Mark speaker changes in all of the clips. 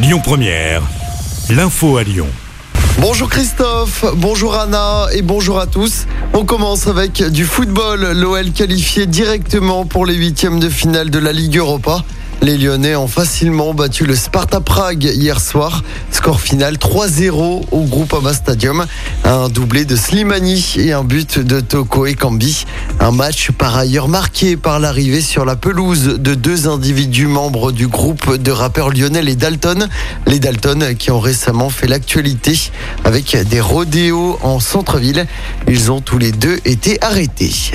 Speaker 1: Lyon Première, l'info à Lyon.
Speaker 2: Bonjour Christophe, bonjour Anna et bonjour à tous. On commence avec du football. L'OL qualifié directement pour les huitièmes de finale de la Ligue Europa. Les Lyonnais ont facilement battu le Sparta Prague hier soir. Score final 3-0 au Groupama Stadium. Un doublé de Slimani et un but de Toko Ekambi. Un match par ailleurs marqué par l'arrivée sur la pelouse de deux individus membres du groupe de rappeurs lyonnais les Dalton. Les Dalton qui ont récemment fait l'actualité avec des rodéos en centre-ville. Ils ont tous les deux été arrêtés.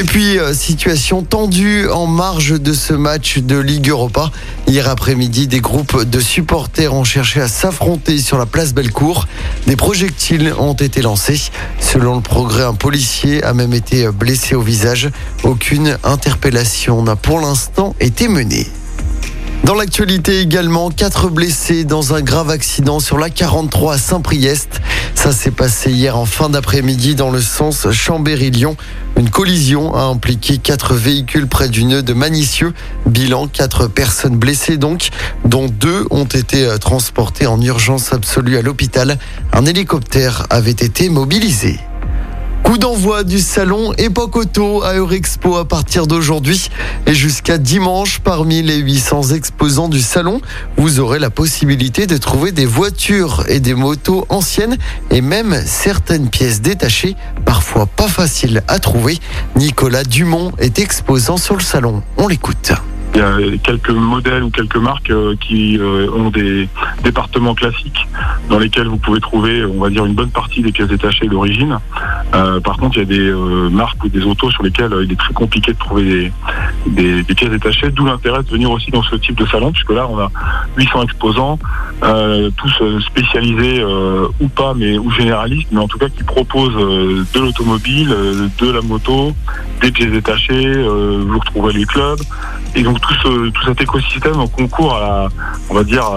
Speaker 2: Et puis, euh, situation tendue en marge de ce match de Ligue Europa. Hier après-midi, des groupes de supporters ont cherché à s'affronter sur la place Bellecour. Des projectiles ont été lancés. Selon le progrès, un policier a même été blessé au visage. Aucune interpellation n'a pour l'instant été menée. Dans l'actualité également, quatre blessés dans un grave accident sur la 43 à Saint-Priest. Ça s'est passé hier en fin d'après-midi dans le sens Chambéry-Lyon. Une collision a impliqué quatre véhicules près du nœud de Manicieux. Bilan, quatre personnes blessées donc, dont deux ont été euh, transportées en urgence absolue à l'hôpital. Un hélicoptère avait été mobilisé. Coup d'envoi du salon Époque Auto à Eurexpo à partir d'aujourd'hui et jusqu'à dimanche. Parmi les 800 exposants du salon, vous aurez la possibilité de trouver des voitures et des motos anciennes et même certaines pièces détachées, parfois pas faciles à trouver. Nicolas Dumont est exposant sur le salon. On l'écoute.
Speaker 3: Il y a quelques modèles ou quelques marques euh, qui euh, ont des départements classiques dans lesquels vous pouvez trouver, on va dire, une bonne partie des pièces détachées d'origine. Euh, par contre, il y a des marques ou des autos sur lesquelles il est très compliqué de trouver des, des, pièces détachées, d'où l'intérêt de venir aussi dans ce type de salon, puisque là, on a 800 exposants, tous spécialisés ou pas, mais ou généralistes, mais en tout cas qui proposent de l'automobile, de la moto, des pièces détachées, vous retrouvez les clubs, et donc tout, cet écosystème concourt à on va dire,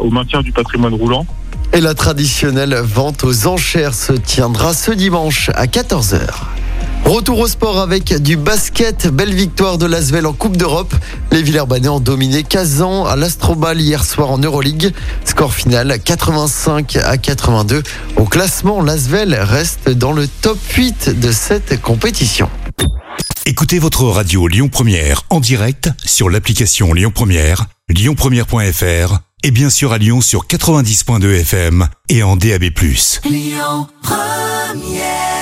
Speaker 3: au maintien du patrimoine roulant.
Speaker 2: Et la traditionnelle vente aux enchères se tiendra ce dimanche à 14h. Retour au sport avec du basket. Belle victoire de l'Asvel en Coupe d'Europe. Les Villeurbanais ont dominé Kazan à l'Astrobal hier soir en Euroleague. Score final 85 à 82. Au classement, l'Asvel reste dans le top 8 de cette compétition.
Speaker 1: Écoutez votre radio Lyon Première en direct sur l'application Lyon Première, lyonpremière.fr et bien sûr à Lyon sur 90.2 FM et en DAB+. Lyon Première